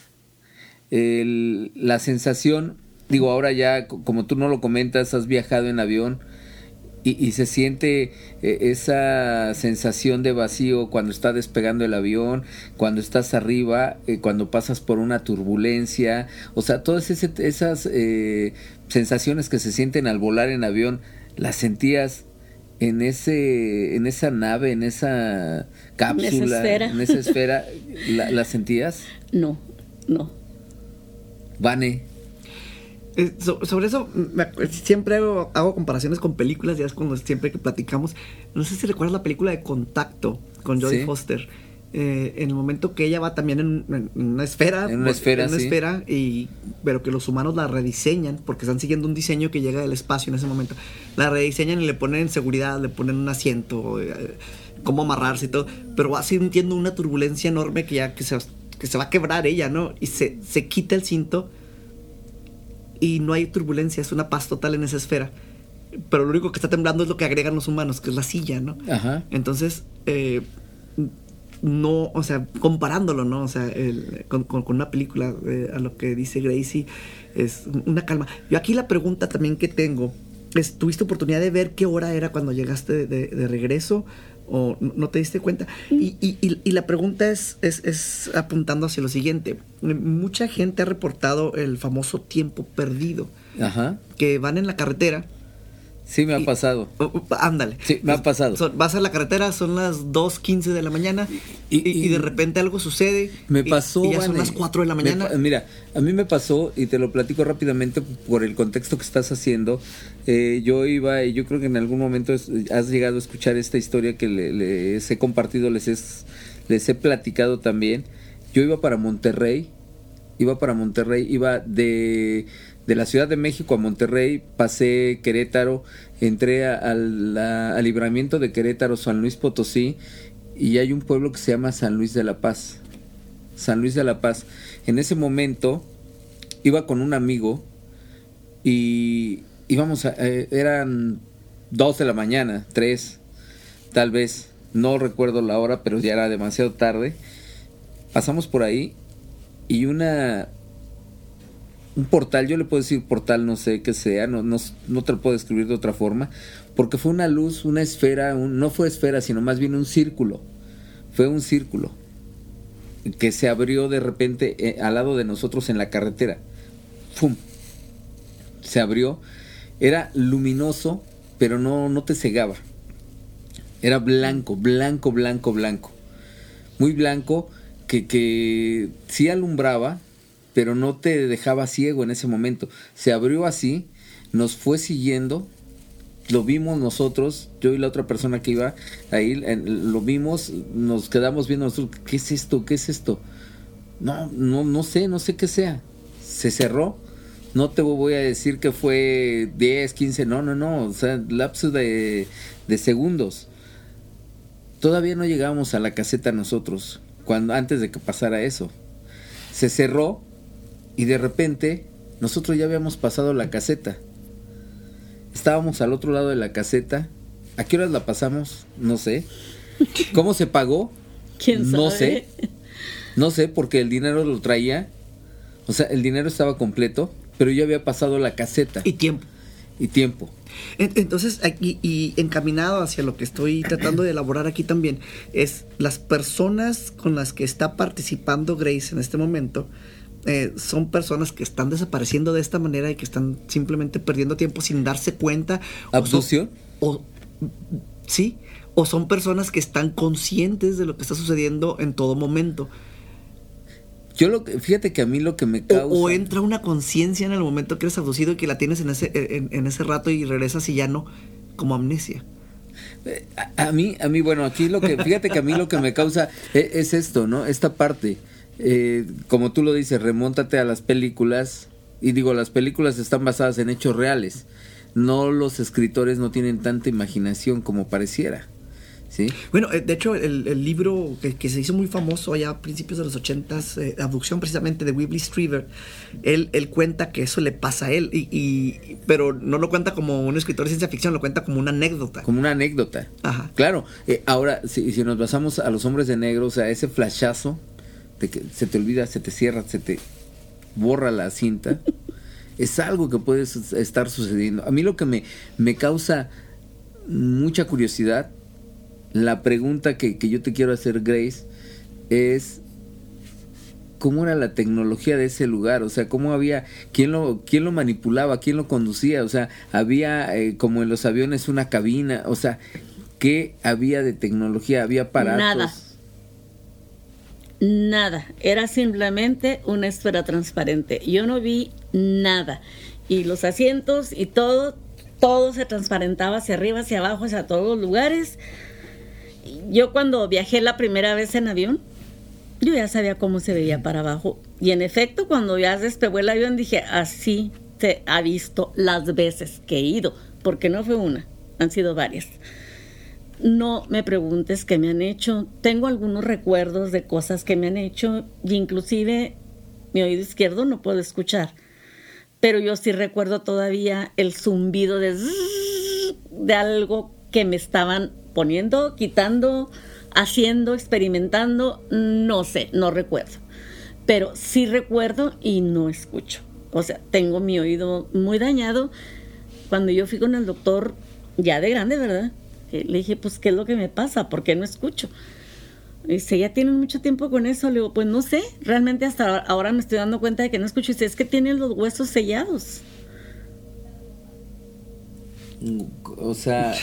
el- la sensación, digo, ahora ya, co- como tú no lo comentas, has viajado en avión, y, y se siente eh, esa sensación de vacío cuando está despegando el avión, cuando estás arriba, eh, cuando pasas por una turbulencia, o sea, todas ese- esas eh, sensaciones que se sienten al volar en avión, las sentías en ese en esa nave, en esa cápsula, en esa esfera, ¿la- ¿las sentías? No, no. Vane, sobre eso, acu- siempre hago, hago comparaciones con películas, ya es cuando siempre que platicamos. No sé si recuerdas la película de Contacto con Jodie Sí. Foster. Eh, en el momento que ella va también en, en- una esfera. En una esfera, en una sí. esfera, y, pero que los humanos la rediseñan porque están siguiendo un diseño que llega del espacio en ese momento. La rediseñan y le ponen seguridad, le ponen un asiento, eh, cómo amarrarse y todo. Pero va sintiendo una turbulencia enorme que ya que se, que se va a quebrar ella, ¿no? Y se, se quita el cinto y no hay turbulencia, es una paz total en esa esfera. Pero lo único que está temblando es lo que agregan los humanos, que es la silla, ¿no? ajá. Entonces, eh, no, o sea, comparándolo, ¿no? O sea, el- con, con- con una película, eh, a lo que dice Gracie, es una calma. Yo aquí la pregunta también que tengo es, ¿tuviste oportunidad de ver qué hora era cuando llegaste de, de regreso? ¿O no te diste cuenta? Y, y- y- y la pregunta es, es, es apuntando hacia lo siguiente. Mucha gente ha reportado el famoso tiempo perdido Ajá. que van en la carretera Sí, me ha Y- pasado. Ándale. Sí, me ha pasado. Son- vas a la carretera, son las 2.15 de la mañana y, Y- de repente algo sucede. Me pasó. Y, ya son Vane. las 4 de la mañana. mira, a mí me pasó, y te lo platico rápidamente por el contexto que estás haciendo. eh, yo iba, y yo creo que en algún momento has llegado a escuchar esta historia que le- les he compartido, les, es- les he platicado también. Yo iba para Monterrey, iba para Monterrey, iba de, de la Ciudad de México a Monterrey, pasé Querétaro, entré al libramiento de Querétaro, San Luis Potosí, y hay un pueblo que se llama San Luis de la Paz. San Luis de la Paz. En ese momento iba con un amigo y íbamos a, eh, eran dos de la mañana, tres, tal vez, no recuerdo la hora, pero ya era demasiado tarde. Pasamos por ahí y una un portal, yo le puedo decir portal, no sé qué sea, no, no, no te lo puedo describir de otra forma, porque fue una luz, una esfera, no fue esfera, sino más bien un círculo, fue un círculo que se abrió de repente eh, al lado de nosotros en la carretera. ¡Fum! Se abrió. Era luminoso, pero no, no te cegaba. Era blanco, blanco, blanco, blanco. Muy blanco, que, que sí alumbraba, pero no te dejaba ciego en ese momento. Se abrió así, nos fue siguiendo, lo vimos nosotros, yo y la otra persona que iba ahí, lo vimos, nos quedamos viendo nosotros, ¿qué es esto? ¿Qué es esto? No, no, no sé, no sé qué sea. Se cerró. No te voy a decir que fue 10, 15, no, no, no. O sea, lapso de, de segundos. Todavía no llegábamos a la caseta nosotros, cuando, antes de que pasara eso. Se cerró y de repente nosotros ya habíamos pasado la caseta. Estábamos al otro lado de la caseta. ¿A qué horas la pasamos? No sé. ¿Cómo se pagó? ¿Quién No sé. No sé, porque el dinero lo traía. O sea, el dinero estaba completo, pero yo había pasado la caseta Y tiempo. y tiempo. En- Entonces, aquí, y encaminado hacia lo que estoy tratando de elaborar aquí también, es las personas con las que está participando Grace en este momento, eh, son personas que están desapareciendo de esta manera y que están simplemente perdiendo tiempo sin darse cuenta. o son- ¿Abducción? O, sí, o son personas que están conscientes de lo que está sucediendo en todo momento. Yo lo que, fíjate que a mí lo que me causa. o entra una conciencia en el momento que eres abducido y que la tienes en ese, en, en ese rato y regresas y ya no, como amnesia. Eh, A, a mí, a mí, bueno, aquí lo que, fíjate que a mí lo que me causa e- es, esto, ¿no? Esta parte, Eh, como tú lo dices, remóntate a las películas, y digo, las películas están basadas en hechos reales, no los escritores no tienen tanta imaginación como pareciera, ¿sí? Bueno, eh, de hecho, el, el libro que, que se hizo muy famoso allá a principios de los ochentas, eh, Abducción precisamente de Weebly Strieber, él, él cuenta que eso le pasa a él, y, y- pero no lo cuenta como un escritor de ciencia ficción, lo cuenta como una anécdota. Como una anécdota. Ajá. Claro, eh, ahora, si, si nos basamos a los hombres de negro, o sea, ese flashazo que se te olvida, se te cierra, se te borra la cinta, es algo que puede estar sucediendo. A mí lo que me, me causa mucha curiosidad, la pregunta que, que yo te quiero hacer, Grace, es cómo era la tecnología de ese lugar, o sea, cómo había, quién lo, quién lo manipulaba, quién lo conducía, o sea, había eh, como en los aviones una cabina, o sea, ¿qué había de tecnología? ¿Había aparatos? Nada. Nada, era simplemente una esfera transparente. Yo no vi nada. Y los asientos y todo, todo se transparentaba hacia arriba, hacia abajo, hacia todos los lugares. Yo cuando viajé la primera vez en avión, yo ya sabía cómo se veía para abajo. Y en efecto, cuando ya despegó el avión, dije, así se ha visto las veces que he ido, porque no fue una, han sido varias. No me preguntes qué me han hecho. Tengo algunos recuerdos de cosas que me han hecho y inclusive mi oído izquierdo no puedo escuchar. Pero yo sí recuerdo todavía el zumbido de, de algo que me estaban poniendo, quitando, haciendo, experimentando. No sé, no recuerdo. Pero sí recuerdo y no escucho. O sea, tengo mi oído muy dañado. Cuando yo fui con el doctor, ya de grande, ¿verdad? Le dije, pues, ¿qué es lo que me pasa? ¿Por qué no escucho? Y dice, ¿ya tienen mucho tiempo con eso? Le digo, pues no sé, realmente hasta ahora me estoy dando cuenta de que no escucho. Y dice, es que tienen los huesos sellados. O sea,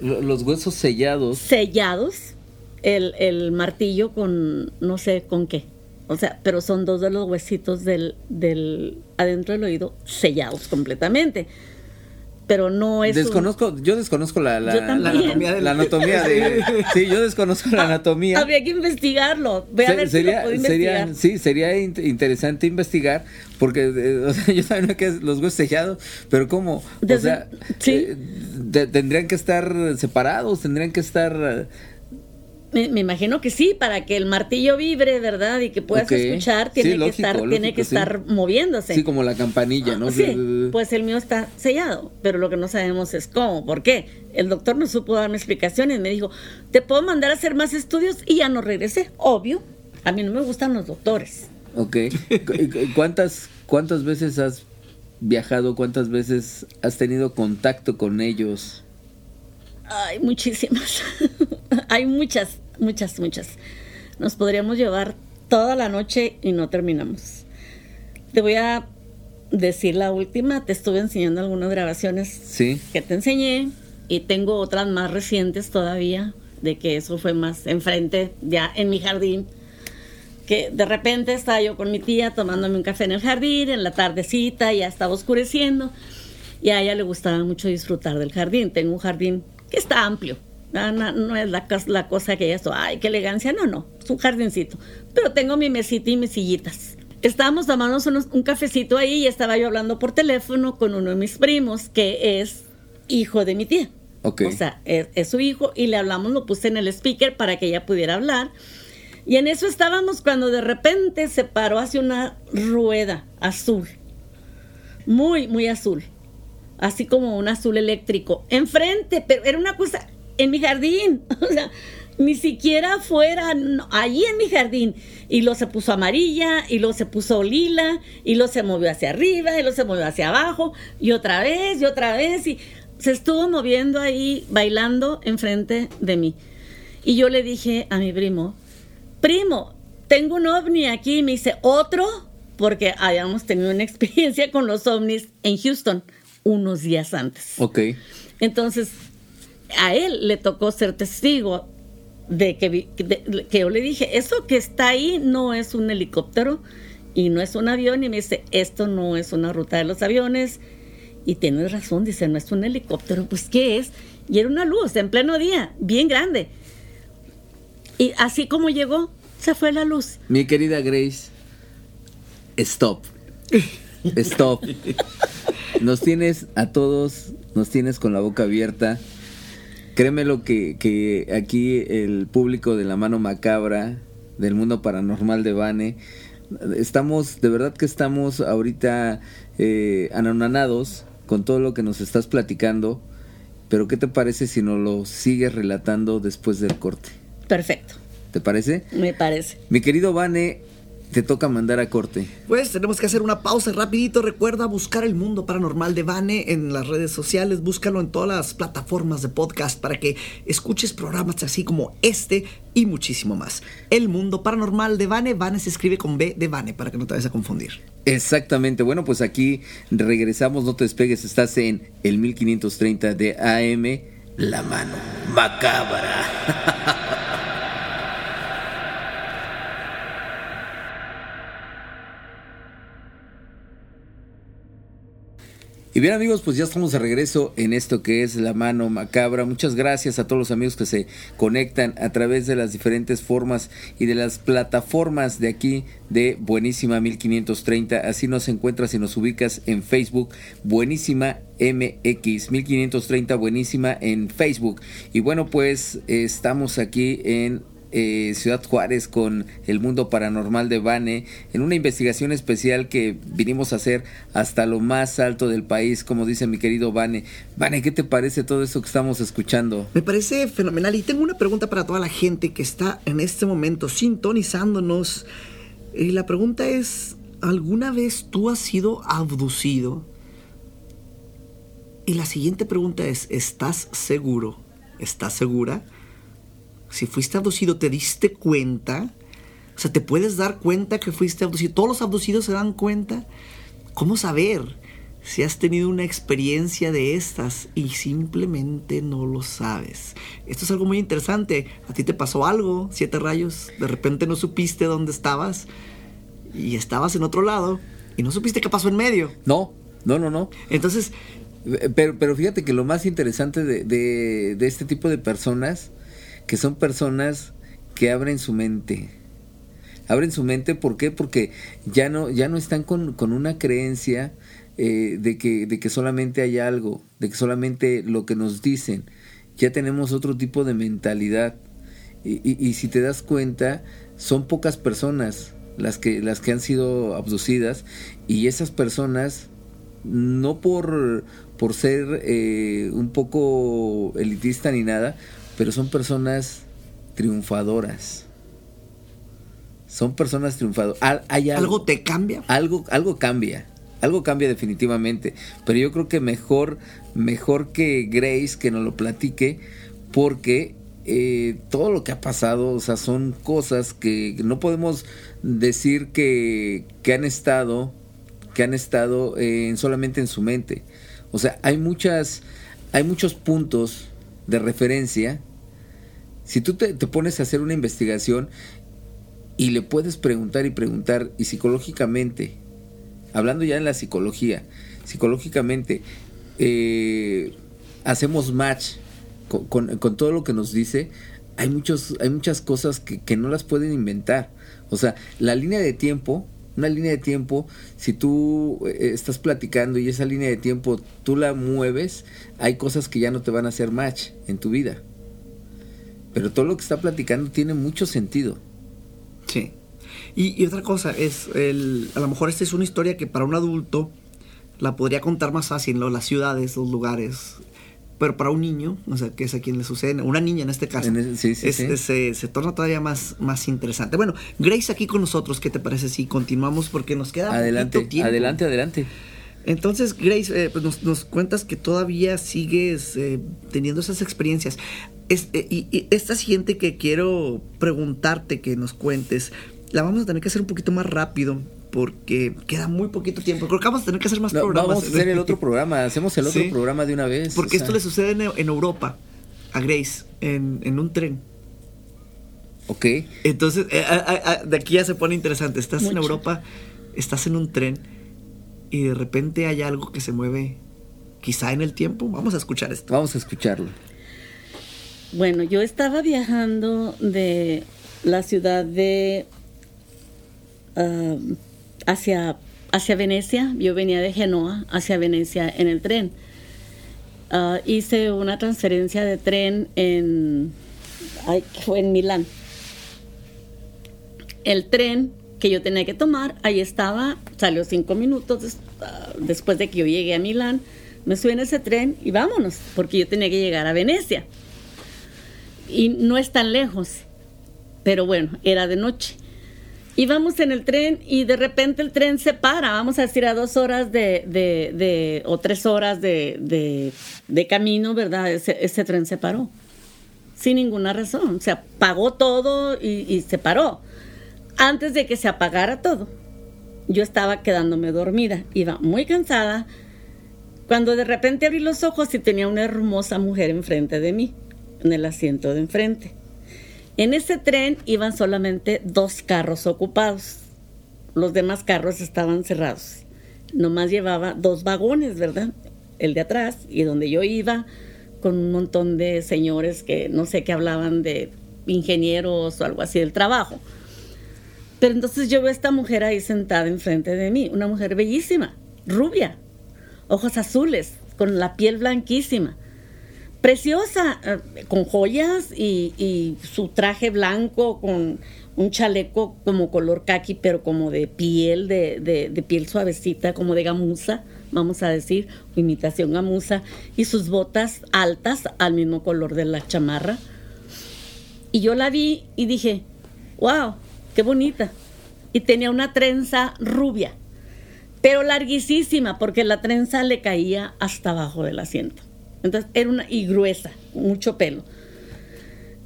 lo- los huesos sellados. sellados, el, el martillo con no sé con qué. O sea, pero son dos de los huesitos del, del adentro del oído sellados completamente. Pero no es un- Desconozco, yo desconozco la, la, Yo también. la anatomía del- la anatomía de, sí, yo desconozco la anatomía. Habría que investigarlo. Ve a Se- ver sería, si lo puedo sería, investigar. sí, sería int- interesante investigar, porque eh, o sea, yo sabía que los huesos sellados, pero ¿cómo? O sea, sí. eh, de- tendrían que estar separados, tendrían que estar... Me, me imagino que sí, para que el martillo vibre, ¿verdad? Y que puedas escuchar, tiene Sí, que lógico, estar, tiene que sí. estar moviéndose. Sí, como la campanilla, ¿no? Sí, De- pues el mío está sellado, pero lo que no sabemos es cómo, por qué. El doctor no supo darme explicaciones, me dijo, te puedo mandar a hacer más estudios y ya no regresé, obvio. A mí no me gustan los doctores. Ok. Cu- cu- ¿Cuántas, ¿Cuántas veces has viajado? ¿Cuántas veces has tenido contacto con ellos? Hay muchísimas, hay muchas, muchas, muchas. Nos podríamos llevar toda la noche y no terminamos. Te voy a decir la última, te estuve enseñando algunas grabaciones Sí. que te enseñé y tengo otras más recientes todavía de que eso fue más enfrente ya en mi jardín que de repente estaba yo con mi tía tomándome un café en el jardín en la tardecita ya estaba oscureciendo y a ella le gustaba mucho disfrutar del jardín tengo un jardín que está amplio. No, no- no es la, cos- la cosa que ella ay qué elegancia no no es un jardincito. Pero tengo mi mesita y mis sillitas. Estábamos tomando unos- un cafecito ahí y estaba yo hablando por teléfono con uno de mis primos que es hijo de mi tía. Ok. o sea, es, es su hijo y le hablamos, lo puse en el speaker para que ella pudiera hablar. Y en eso estábamos cuando de repente se paró hacia una rueda azul, muy, muy azul, así como un azul eléctrico, enfrente, pero era una cosa en mi jardín, o sea, ni siquiera afuera, no, allí en mi jardín. Y lo se puso amarilla, y lo se puso lila, y lo se movió hacia arriba, y lo se movió hacia abajo, y otra vez, y otra vez, y se estuvo moviendo ahí, bailando enfrente de mí. Y yo le dije a mi primo, primo, tengo un ovni aquí, y me dice, ¿otro? Porque habíamos tenido una experiencia con los ovnis en Houston unos días antes. Ok. Entonces, a él le tocó ser testigo de que, de- que yo le dije, eso que está ahí no es un helicóptero y no es un avión. Y me dice, esto no es una ruta de los aviones. Y tienes razón, dice, no es un helicóptero. Pues, ¿qué es? Y era una luz en pleno día, bien grande. Y así como llegó, se fue la luz. Mi querida Grace, stop. Stop. Nos tienes a todos, nos tienes con la boca abierta. Créeme lo que, que aquí el público de la mano macabra, del mundo paranormal de Bane, estamos, de verdad que estamos ahorita eh, anonanados con todo lo que nos estás platicando. Pero ¿qué te parece si nos lo sigues relatando después del corte? Perfecto, ¿Te parece? me parece. Mi querido Vane, te toca mandar a corte. Pues tenemos que hacer una pausa rapidito. Recuerda buscar el mundo paranormal de Vane en las redes sociales. Búscalo en todas las plataformas de podcast para que escuches programas así como este y muchísimo más. El mundo paranormal de Vane. Vane se escribe con B de Vane para que no te vayas a confundir. Exactamente. Bueno, pues aquí regresamos, no te despegues. Estás en el 1530 de AM, La Mano Macabra. Y bien amigos, pues ya estamos de regreso en esto que es la mano macabra. Muchas gracias a todos los amigos que se conectan a través de las diferentes formas y de las plataformas de aquí de Buenísima 1530. Así nos encuentras y nos ubicas en Facebook, Buenísima MX 1530 Buenísima en Facebook. Y bueno, pues estamos aquí en eh, Ciudad Juárez con el mundo paranormal de Bane en una investigación especial que vinimos a hacer hasta lo más alto del país, como dice mi querido Bane. Bane, ¿qué te parece todo eso que estamos escuchando? Me parece fenomenal y tengo una pregunta para toda la gente que está en este momento sintonizándonos. Y la pregunta es, ¿alguna vez tú has sido abducido? Y la siguiente pregunta es, ¿estás seguro? ¿Estás segura? Si fuiste abducido, ¿te diste cuenta? O sea, ¿te puedes dar cuenta que fuiste abducido? ¿Todos los abducidos se dan cuenta? ¿Cómo saber si has tenido una experiencia de estas y simplemente no lo sabes. Esto es algo muy interesante. A ti te pasó algo, siete rayos, de repente no supiste dónde estabas y estabas en otro lado y no supiste qué pasó en medio. No, no, no, no. Entonces, Eh, Pero, pero fíjate que lo más interesante de, de, de este tipo de personas, que son personas que abren su mente. Abren su mente, ¿por qué? Porque ya no, ya no están con, con una creencia eh, de, que, de que solamente hay algo, de que solamente lo que nos dicen. Ya tenemos otro tipo de mentalidad. Y, si te das cuenta, son pocas personas las que, las que han sido abducidas y esas personas no por, por ser eh, un poco elitista ni nada, pero son personas triunfadoras. Son personas triunfadoras. Al- Hay algo, ¿algo te cambia? algo, algo cambia. Algo cambia definitivamente. Pero yo creo que mejor, mejor que Grace que nos lo platique, porque eh, todo lo que ha pasado, o sea, son cosas que no podemos decir que, que han estado, que han estado eh, solamente en su mente. O sea, hay muchas, hay muchos puntos de referencia. Si tú te, pones a hacer una investigación y le puedes preguntar y preguntar, y psicológicamente, hablando ya en la psicología, psicológicamente, eh, hacemos match con todo lo que nos dice, hay, muchos, hay muchas cosas que, que no las pueden inventar. O sea, la línea de tiempo, una línea de tiempo, si tú eh, estás platicando y esa línea de tiempo tú la mueves, hay cosas que ya no te van a hacer match en tu vida. Pero todo lo que está platicando tiene mucho sentido. Sí. Y, y otra cosa es, el, a lo mejor esta es una historia que para un adulto la podría contar más fácil, ¿no? Las ciudades, los lugares. Pero para un niño, o sea, que es a quien le sucede, una niña en este caso, En ese- sí, sí, es- sí. es- se, se torna todavía más, más interesante. Bueno, Grace aquí con nosotros, ¿qué te parece si continuamos? Porque nos queda Adelante, poquito tiempo. adelante, adelante. Entonces, Grace, eh, pues nos, nos cuentas que todavía sigues eh, teniendo esas experiencias. Es- eh, y, y esta siguiente que quiero preguntarte que nos cuentes, la vamos a tener que hacer un poquito más rápido porque queda muy poquito tiempo. Creo que vamos a tener que hacer más No, programas. vamos a hacer el otro programa, hacemos el otro Sí. programa de una vez. Porque sea, esto le sucede en, en Europa, a Grace, en, en un tren. Ok, Entonces, eh, a- a- a- de aquí ya se pone interesante. Estás en. Europa, estás en un tren y de repente hay algo que se mueve quizá en el tiempo. Vamos a escuchar esto. vamos a escucharlo. Bueno, yo estaba viajando de la ciudad de ah, hacia, hacia Venecia. Yo venía de Genoa hacia Venecia en el tren. Ah, hice una transferencia de tren en, fue en Milán. El tren que yo tenía que tomar, ahí estaba, salió cinco minutos ah, después de que yo llegué a Milán. Me subí en ese tren y vámonos, porque yo tenía que llegar a Venecia y no es tan lejos, pero bueno, era de noche. Íbamos en el tren y de repente el tren se para, vamos a decir a dos horas de, de- de- o tres horas de, de- de camino, ¿verdad? Ese, tren se paró, sin ninguna razón, o sea, pagó todo y se paró. Antes de que se apagara todo, yo estaba quedándome dormida, iba muy cansada, cuando de repente abrí los ojos y tenía una hermosa mujer enfrente de mí, en el asiento de enfrente. En ese tren iban solamente dos carros ocupados. Los demás carros estaban cerrados. Nomás llevaba dos vagones, ¿verdad? El de atrás y donde yo iba con un montón de señores que no sé qué hablaban de ingenieros o algo así del trabajo. Pero entonces yo veo a esta mujer ahí sentada enfrente de mí, una mujer bellísima, rubia, ojos azules, con la piel blanquísima, preciosa, eh, con joyas y, su traje blanco con un chaleco como color kaki, pero como de piel, de, piel suavecita, como de gamuza, vamos a decir, imitación gamuza, y sus botas altas al mismo color de la chamarra. Y yo la vi y dije, wow, qué bonita. Y tenía una trenza rubia, pero larguísima, porque la trenza le caía hasta abajo del asiento. Entonces era una, y gruesa, mucho pelo.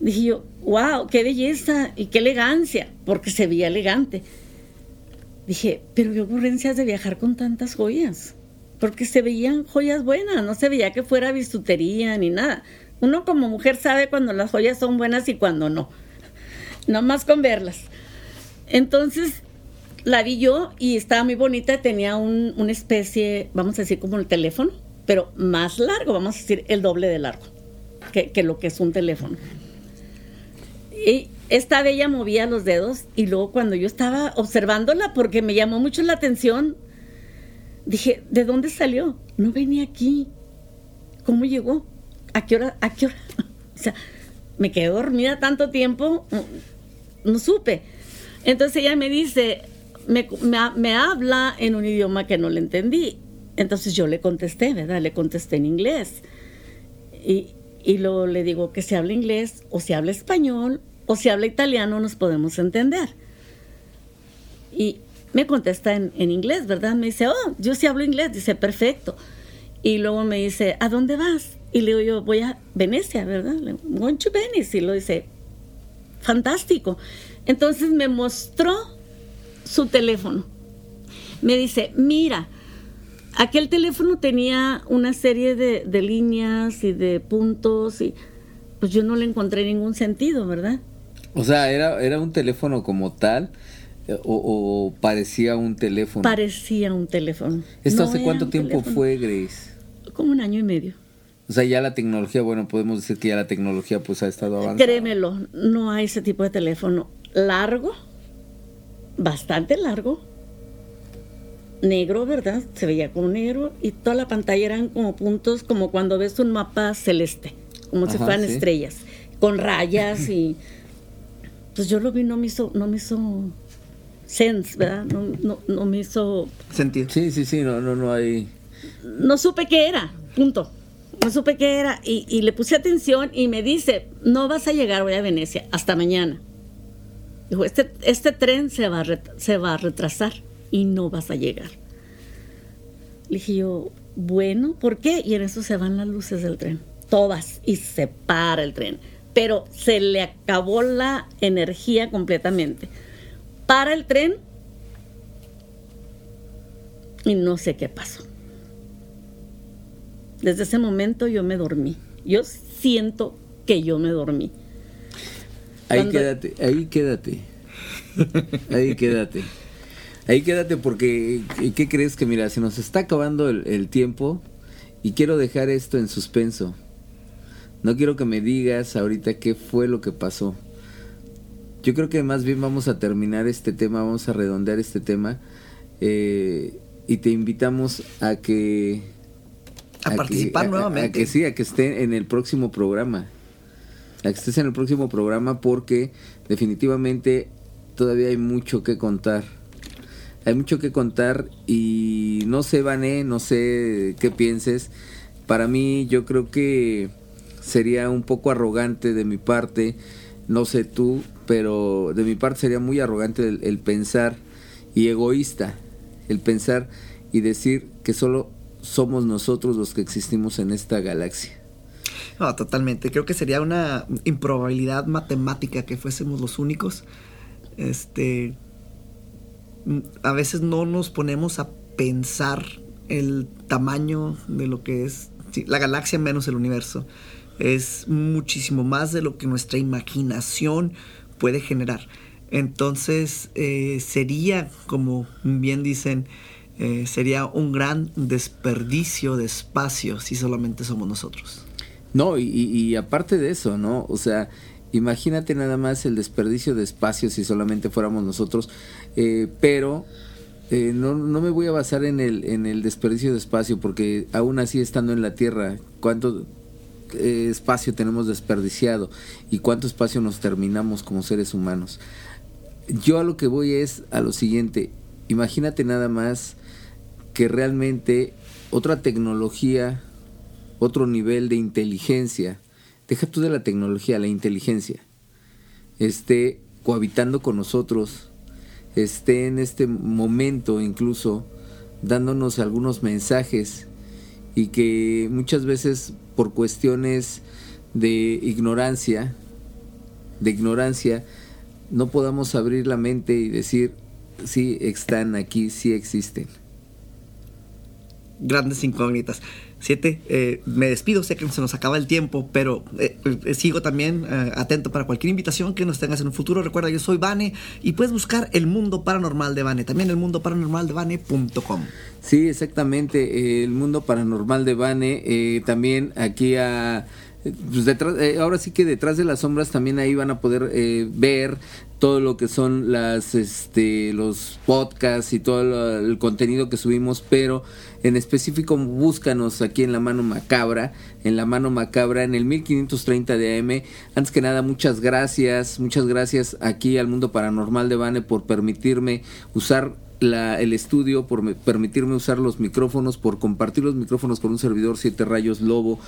Dije yo, wow, qué belleza y qué elegancia, porque se veía elegante. Dije, pero qué ocurrencias de viajar con tantas joyas. porque se veían joyas buenas, no se veía que fuera bisutería ni nada. Uno como mujer sabe cuando las joyas son buenas y cuando no. No más con verlas. Entonces la vi yo y estaba muy bonita, tenía un- una especie, vamos a decir como el teléfono, pero más largo, vamos a decir el doble de largo que, lo que es un teléfono. Y esta bella movía los dedos y luego cuando yo estaba observándola, porque me llamó mucho la atención, dije, ¿de dónde salió? No venía aquí. ¿Cómo llegó? ¿A qué hora? ¿A qué hora? O sea, me quedé dormida tanto tiempo, no, no supe. Entonces ella me dice, me, me me habla en un idioma que no le entendí. Entonces yo le contesté, ¿verdad? Le contesté en inglés. Y, y luego le digo que si habla inglés o si habla español o si habla italiano nos podemos entender. Y me contesta en, en inglés, ¿verdad? Me dice, oh, yo sí hablo inglés. Dice, perfecto. Y luego me dice, ¿a dónde vas? Y le digo yo, voy a Venecia, ¿verdad? Le digo, Venice. Y lo dice, fantástico. Entonces me mostró su teléfono. Me dice, mira, aquel teléfono tenía una serie de, de líneas y de puntos y pues yo no le encontré ningún sentido, ¿verdad? O sea, ¿era, era un teléfono como tal eh, o, o parecía un teléfono? Parecía un teléfono. ¿Esto No hace cuánto tiempo teléfono. fue, Grace? Como un año y medio. O sea, ya la tecnología, bueno, podemos decir que ya la tecnología pues ha estado avanzando. Créemelo, no hay ese tipo de teléfono largo, bastante largo, negro, ¿verdad? Se veía como negro y toda la pantalla eran como puntos, como cuando ves un mapa celeste, como si fueran sí. estrellas, con rayas y pues yo lo vi, no me hizo, no me hizo sense, ¿verdad? No, no, no me hizo, Sentido. Sí, sí, sí, no, no, no hay... no supe qué era, punto. No supe qué era y, y le puse atención y me dice, no vas a llegar hoy a Venecia, hasta mañana. Dijo, este, este tren se va, a ret- se va a retrasar y no vas a llegar. Le dije yo, bueno, ¿por qué? Y en eso se van las luces del tren, todas, y se para el tren. Pero se le acabó la energía completamente. Para el tren y no sé qué pasó. Desde ese momento yo me dormí. Yo siento que yo me dormí. Ahí Cuando- quédate, ahí quédate. Ahí quédate. Ahí quédate porque, ¿qué- ¿qué crees que mira? Se nos está acabando el, el tiempo y quiero dejar esto en suspenso. No quiero que me digas ahorita qué fue lo que pasó. Yo creo que más bien vamos a terminar este tema, vamos a redondear este tema eh, y te invitamos a que... A que- participar a- nuevamente. A que sí, a que esté en el próximo programa. A que estés en el próximo programa porque definitivamente todavía hay mucho que contar. Hay mucho que contar y no sé, Vané, no sé qué pienses. Para mí yo creo que sería un poco arrogante de mi parte, no sé tú, pero de mi parte sería muy arrogante el, pensar y egoísta, el pensar y decir que solo somos nosotros los que existimos en esta galaxia. No, totalmente. Creo que sería una improbabilidad matemática que fuésemos los únicos. Este. A veces no nos ponemos a pensar el tamaño de lo que es la galaxia menos el universo. Es muchísimo más de lo que nuestra imaginación puede generar. Entonces, eh, sería, como bien dicen, eh, sería un gran desperdicio de espacio si solamente somos nosotros. No, y- y aparte de eso, ¿no? O sea, imagínate nada más el desperdicio de espacio si solamente fuéramos nosotros, eh, pero eh, no, no me voy a basar en el, en el desperdicio de espacio, porque aún así estando en la Tierra, ¿cuánto eh, espacio tenemos desperdiciado y cuánto espacio nos terminamos como seres humanos? Yo a lo que voy es a lo siguiente, imagínate nada más que realmente otra tecnología otro nivel de inteligencia, deja tú de la tecnología, la inteligencia, esté cohabitando con nosotros, esté en este momento incluso dándonos algunos mensajes y que muchas veces por cuestiones de ignorancia, de ignorancia, no podamos abrir la mente y decir, sí, están aquí, sí existen. grandes incógnitas. Siete, eh, me despido, sé que se nos acaba el tiempo, pero eh, eh, sigo también eh, atento para cualquier invitación que nos tengas en un futuro. Recuerda, yo soy Vane y puedes buscar el mundo paranormal de Vane, también el mundo paranormal de Vane.com. Sí, exactamente. eh, el mundo paranormal de Bane. eh, también aquí a. pues detrás, ahora sí que detrás de las sombras también ahí van a poder ver todo lo que son las este los podcasts y todo el contenido que subimos pero en específico búscanos aquí en la mano macabra en la mano macabra en el 1530 de AM antes que nada muchas gracias muchas gracias aquí al mundo paranormal de Bane por permitirme usar la- el estudio, por me- permitirme usar los micrófonos, por compartir los micrófonos con un servidor Siete Rayos Lobo,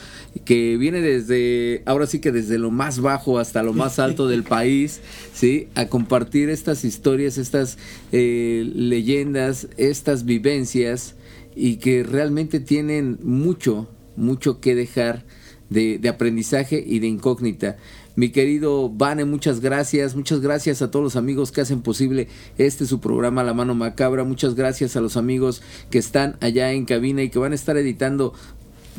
que viene desde, ahora sí que desde lo más bajo hasta lo más alto del país, ¿sí? A compartir estas historias, estas eh, leyendas, estas vivencias, y que realmente tienen mucho, mucho que dejar de, de aprendizaje y de incógnita. Mi querido Vane, muchas gracias. Muchas gracias a todos los amigos que hacen posible este su programa La Mano Macabra. Muchas gracias a los amigos que están allá en cabina y que van a estar editando.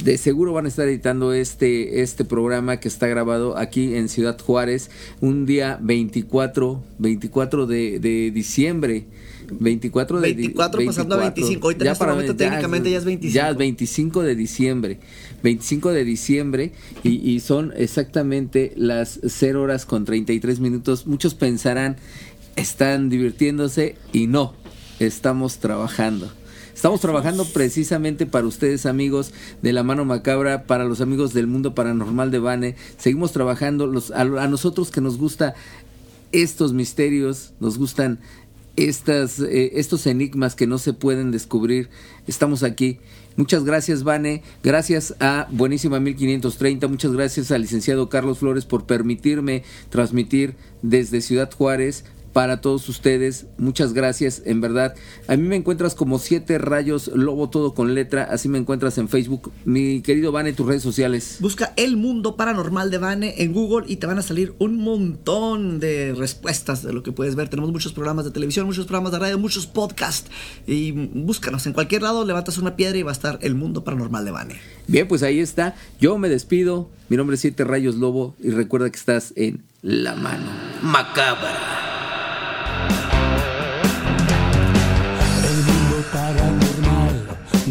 De seguro van a estar editando este, este programa que está grabado aquí en Ciudad Juárez un día 24, 24 de, de diciembre. 24 de di- 24 pasando a 25. Ahorita en este momento técnicamente ya es 25. Ya es 25 de diciembre. 25 de diciembre y, y son exactamente las 0 horas con 33 minutos. Muchos pensarán, están divirtiéndose y no, estamos trabajando. Estamos trabajando precisamente para ustedes amigos de la mano macabra, para los amigos del mundo paranormal de Bane. Seguimos trabajando los, a, a nosotros que nos gusta estos misterios, nos gustan estas, eh, estos enigmas que no se pueden descubrir. Estamos aquí. Muchas gracias, Vane. Gracias a Buenísima 1530. Muchas gracias al licenciado Carlos Flores por permitirme transmitir desde Ciudad Juárez para todos ustedes. Muchas gracias, en verdad. A mí me encuentras como Siete Rayos Lobo, todo con letra. Así me encuentras en Facebook. Mi querido Vane, tus redes sociales. Busca el mundo paranormal de Vane en Google y te van a salir un montón de respuestas de lo que puedes ver. Tenemos muchos programas de televisión, muchos programas de radio, muchos podcasts. Y búscanos en cualquier lado, levantas una piedra y va a estar el mundo paranormal de Vane. Bien, pues ahí está. Yo me despido. Mi nombre es Siete Rayos Lobo y recuerda que estás en La Mano Macabra.